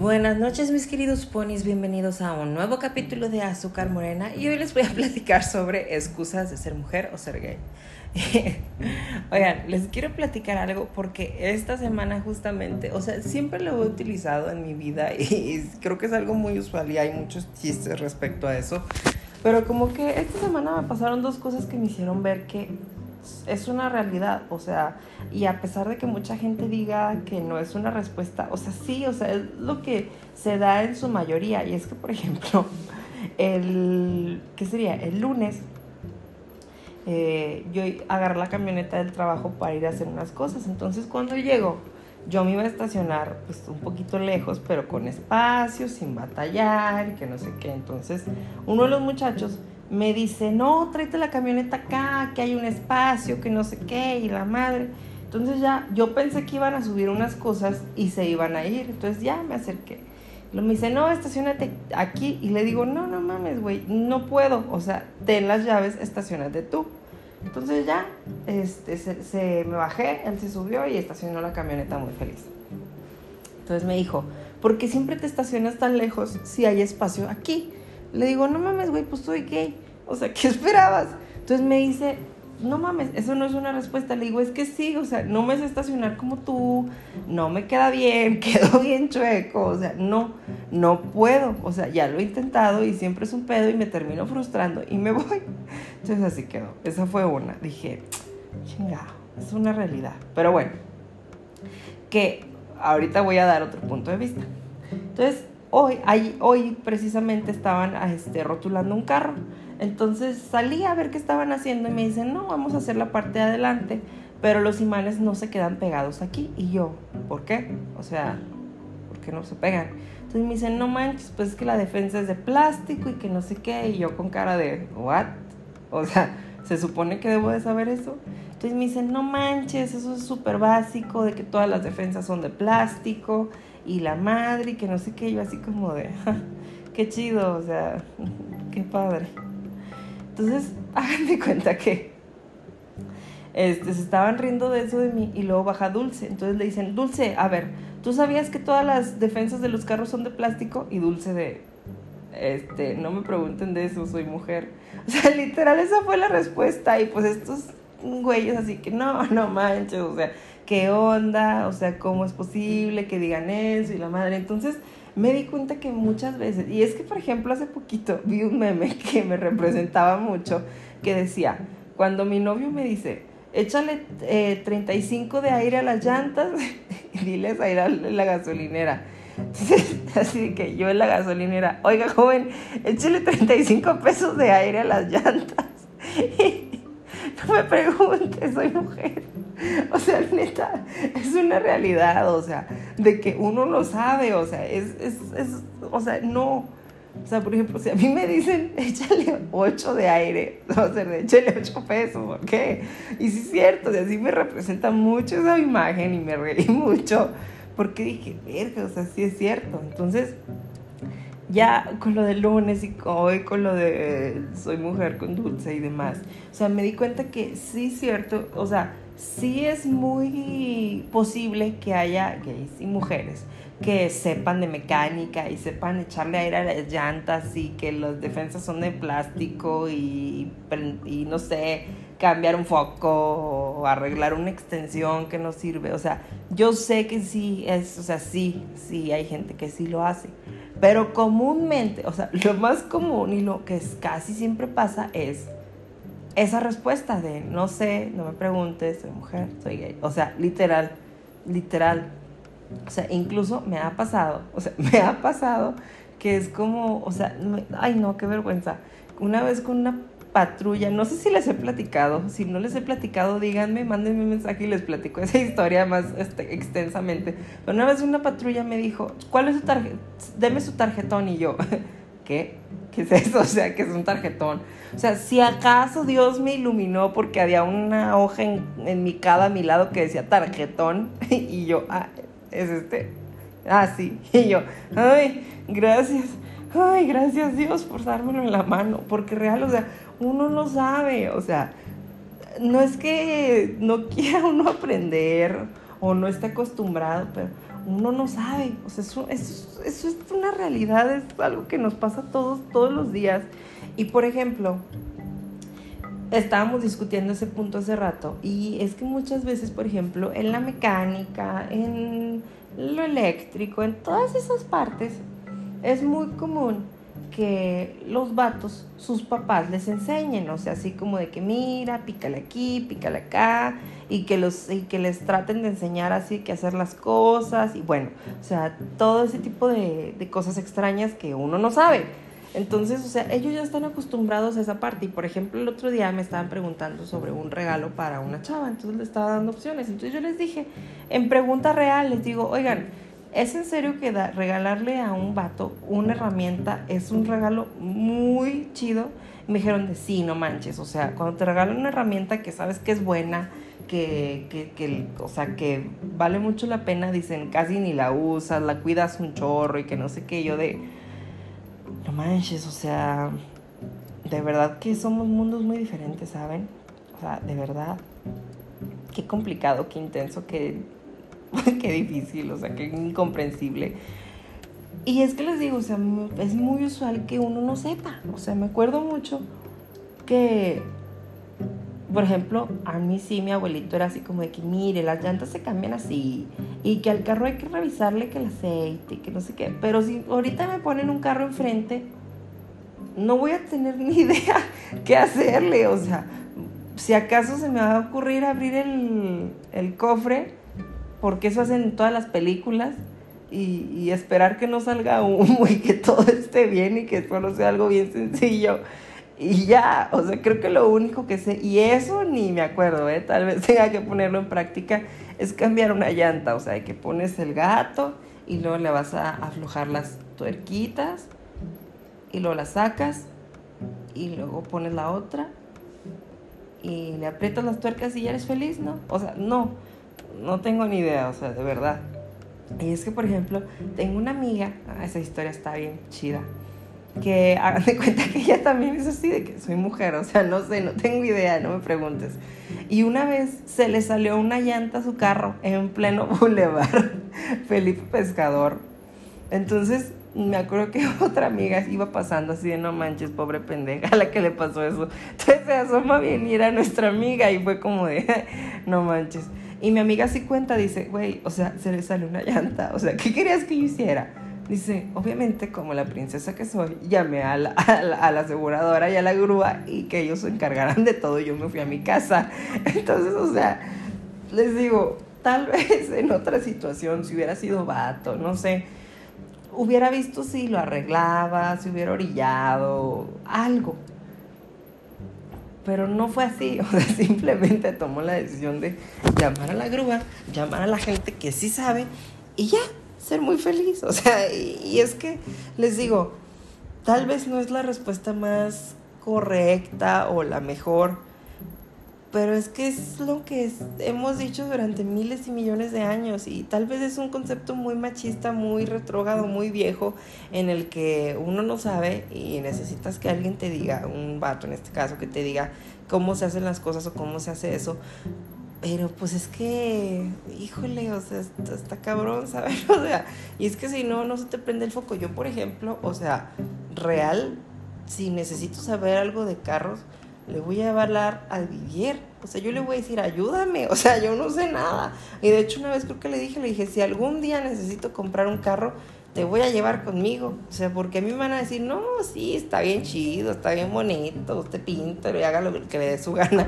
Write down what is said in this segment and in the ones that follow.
Buenas noches mis queridos ponis, bienvenidos a un nuevo capítulo de Azúcar Morena. Y hoy les voy a platicar sobre excusas de ser mujer o ser gay. Oigan, les quiero platicar algo porque esta semana justamente, o sea, siempre lo he utilizado en mi vida y creo que es algo muy usual y hay muchos chistes respecto a eso, pero como que esta semana me pasaron dos cosas que me hicieron ver que es una realidad, o sea, y a pesar de que mucha gente diga que no es una respuesta, o sea, sí, o sea, es lo que se da en su mayoría, y es que, por ejemplo, el, ¿qué sería? El lunes, eh, yo agarré la camioneta del trabajo para ir a hacer unas cosas, entonces cuando llego, yo me iba a estacionar pues un poquito lejos, pero con espacio, sin batallar, que no sé qué, entonces uno de los muchachos me dice, no, tráete la camioneta acá, que hay un espacio, que no sé qué, y la madre. Entonces ya, yo pensé que iban a subir unas cosas y se iban a ir. Entonces ya me acerqué. Lo me dice, no, estacionate aquí. Y le digo, no, no mames, güey, no puedo. O sea, ten las llaves, estacionate tú. Entonces ya, este, se, se me bajé, él se subió y estacionó la camioneta muy feliz. Entonces me dijo, ¿por qué siempre te estacionas tan lejos si hay espacio aquí? Le digo, no mames, güey, pues soy gay. O sea, ¿qué esperabas? Entonces me dice, no mames, eso no es una respuesta. Le digo, es que sí, o sea, no me sé estacionar como tú, no me queda bien, quedo bien chueco, o sea, no, no puedo. O sea, ya lo he intentado y siempre es un pedo y me termino frustrando y me voy. Entonces así quedó. Esa fue una. Dije, chingado, es una realidad. Pero bueno, que ahorita voy a dar otro punto de vista. Entonces, hoy, hoy precisamente estaban este, rotulando un carro. Entonces salí a ver qué estaban haciendo y me dicen, no, vamos a hacer la parte de adelante, pero los imanes no se quedan pegados aquí. Y yo, ¿por qué? O sea, ¿por qué no se pegan? Entonces me dicen, no manches, pues es que la defensa es de plástico y que no sé qué. Y yo con cara de, ¿what? O sea, ¿se supone que debo de saber eso? Entonces me dicen, no manches, eso es súper básico, de que todas las defensas son de plástico y la madre y que no sé qué, yo así como de, qué chido, o sea, qué padre. Entonces, hagan cuenta que este, se estaban riendo de eso de mí y luego baja Dulce. Entonces le dicen, Dulce, a ver, ¿tú sabías que todas las defensas de los carros son de plástico? Y Dulce de, este, no me pregunten de eso, soy mujer. O sea, literal, esa fue la respuesta. Y pues estos güeyes así que, no, no manches, o sea, ¿qué onda? O sea, ¿cómo es posible que digan eso y la madre? Entonces me di cuenta que muchas veces, y es que por ejemplo hace poquito vi un meme que me representaba mucho, que decía, cuando mi novio me dice, échale eh, 35 de aire a las llantas y diles a ir a la gasolinera. Así que yo en la gasolinera, oiga joven, échale 35 pesos de aire a las llantas. no me preguntes, soy mujer. O sea, neta, es una realidad, o sea, de que uno lo sabe, o sea, es, es, es, o sea, no. O sea, por ejemplo, si a mí me dicen, échale 8 de aire, o sea, échale 8 pesos, ¿por qué? Y sí es cierto, o sea, sí me representa mucho esa imagen y me reí mucho, porque dije, verga, o sea, sí es cierto. Entonces, ya con lo del lunes y hoy con lo de soy mujer con dulce y demás, o sea, me di cuenta que sí es cierto, o sea, sí es muy posible que haya gays y mujeres que sepan de mecánica y sepan echarle aire a las llantas y que las defensas son de plástico y, y no sé, cambiar un foco arreglar una extensión que no sirve. O sea, yo sé que sí es, o sea, sí, sí hay gente que sí lo hace. Pero comúnmente, o sea, lo más común y lo que casi siempre pasa es esa respuesta de no sé, no me preguntes, soy mujer, soy gay. O sea, literal, literal. O sea, incluso me ha pasado, o sea, me ha pasado que es como, o sea, ay no, qué vergüenza. Una vez con una patrulla, no sé si les he platicado, si no les he platicado, díganme, mándenme un mensaje y les platico esa historia más este, extensamente. Pero una vez una patrulla me dijo, ¿cuál es su tarjeta? Deme su tarjetón y yo, ¿qué? ¿Qué es eso? O sea, que es un tarjetón. O sea, si acaso Dios me iluminó porque había una hoja en, mi cada a mi lado que decía tarjetón y yo, ah, es este. Ah, sí. Y yo, ay, gracias. Ay, gracias Dios por dármelo en la mano. Porque real, o sea, uno no sabe. O sea, no es que no quiera uno aprender o no esté acostumbrado, pero uno no sabe. O sea, eso, eso, es una realidad, es algo que nos pasa todos, todos los días. Y por ejemplo, estábamos discutiendo ese punto hace rato y es que muchas veces, por ejemplo, en la mecánica, en lo eléctrico, en todas esas partes, es muy común que los vatos, sus papás les enseñen, o sea, así como de que mira, pícale aquí, pícale acá, y que, los, y que les traten de enseñar así que hacer las cosas, y bueno, o sea, todo ese tipo de, de cosas extrañas que uno no sabe. Entonces, o sea, ellos ya están acostumbrados a esa parte. Y por ejemplo, el otro día me estaban preguntando sobre un regalo para una chava, entonces le estaba dando opciones. Entonces yo les dije, en pregunta real, les digo, oigan, ¿es en serio que regalarle a un vato una herramienta es un regalo muy chido? me dijeron de sí, no manches. O sea, cuando te regalan una herramienta que sabes que es buena, que, que, que, o sea, que vale mucho la pena, dicen, casi ni la usas, la cuidas un chorro y que no sé qué, yo de no manches, o sea, de verdad que somos mundos muy diferentes, ¿saben? O sea, de verdad, qué complicado, qué intenso, qué, qué difícil, o sea, qué incomprensible. Y es que les digo, o sea, es muy usual que uno no sepa. O sea, me acuerdo mucho que, por ejemplo, a mí sí, mi abuelito era así como de que, mire, las llantas se cambian así. Y que al carro hay que revisarle que el aceite, que no sé qué. Pero si ahorita me ponen un carro enfrente, no voy a tener ni idea qué hacerle. O sea, si acaso se me va a ocurrir abrir el, el cofre, porque eso hacen en todas las películas y, esperar que no salga humo y que todo esté bien y que solo sea algo bien sencillo. Y ya, o sea, creo que lo único que sé, y eso ni me acuerdo, ¿eh? tal vez tenga que ponerlo en práctica, es cambiar una llanta, o sea, que pones el gato y luego le vas a aflojar las tuerquitas y luego la sacas y luego pones la otra y le aprietas las tuercas y ya eres feliz, ¿no? O sea, no, no tengo ni idea, o sea, de verdad. Y es que, por ejemplo, tengo una amiga, ah, esa historia está bien chida, que hagan de cuenta que ella también es así, de que soy mujer, o sea, no sé, no tengo idea, no me preguntes. Y una vez se le salió una llanta a su carro en pleno bulevar Felipe Pescador. Entonces, me acuerdo que otra amiga iba pasando así de no manches, pobre pendeja, a la que le pasó eso. Entonces se asoma bien y era nuestra amiga y fue como de no manches. Y mi amiga sí cuenta, dice, güey, o sea, se le sale una llanta, o sea, ¿qué querías que yo hiciera? Dice, obviamente, como la princesa que soy, llamé a la, a la, aseguradora y a la grúa y que ellos se encargaran de todo. Yo me fui a mi casa. Entonces, o sea, les digo, tal vez en otra situación, si hubiera sido vato, no sé, hubiera visto si lo arreglaba, si hubiera orillado, algo pero no fue así, o sea, simplemente tomó la decisión de llamar a la grúa, llamar a la gente que sí sabe y ya, ser muy feliz, o sea, y, es que les digo, tal vez no es la respuesta más correcta o la mejor, pero es que es lo que hemos dicho durante miles y millones de años y tal vez es un concepto muy machista, muy retrógrado, muy viejo, en el que uno no sabe y necesitas que alguien te diga, un vato en este caso, que te diga cómo se hacen las cosas o cómo se hace eso. Pero pues es que, híjole, o sea, está, cabrón, ¿sabes? O sea, y es que si no, no se te prende el foco. Yo, por ejemplo, o sea, real, si necesito saber algo de carros, le voy a hablar al Vivier. O sea, yo le voy a decir, ayúdame. O sea, yo no sé nada. Y de hecho, una vez creo que le dije, le dije, si algún día necesito comprar un carro, te voy a llevar conmigo. O sea, porque a mí me van a decir, no, sí, está bien chido, está bien bonito, usted pinta y haga lo que le dé su gana.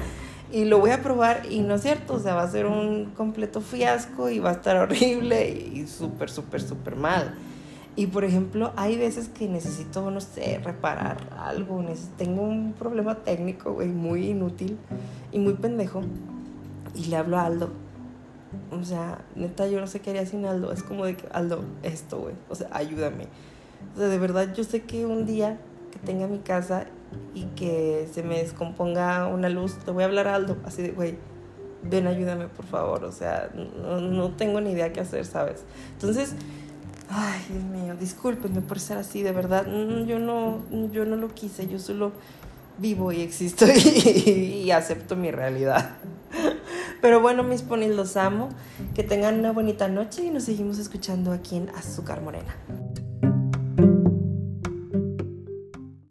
Y lo voy a probar y no es cierto, o sea, va a ser un completo fiasco y va a estar horrible y súper, súper, súper mal. Y por ejemplo, hay veces que necesito, no sé, reparar algo, tengo un problema técnico, güey, muy inútil y muy pendejo. Y le hablo a Aldo. O sea, neta, yo no sé qué haría sin Aldo. Es como de que, Aldo, esto, güey, o sea, ayúdame. O sea, de verdad, yo sé que un día que tenga mi casa y que se me descomponga una luz, le voy a hablar a Aldo, así de, güey, ven, ayúdame, por favor. O sea, no, no tengo ni idea qué hacer, ¿sabes? Entonces Ay, Dios mío, discúlpenme por ser así, de verdad. Mm, yo no, yo no lo quise, yo solo vivo y existo y, acepto mi realidad. Pero bueno, mis ponis, los amo. Que tengan una bonita noche y nos seguimos escuchando aquí en Azúcar Morena.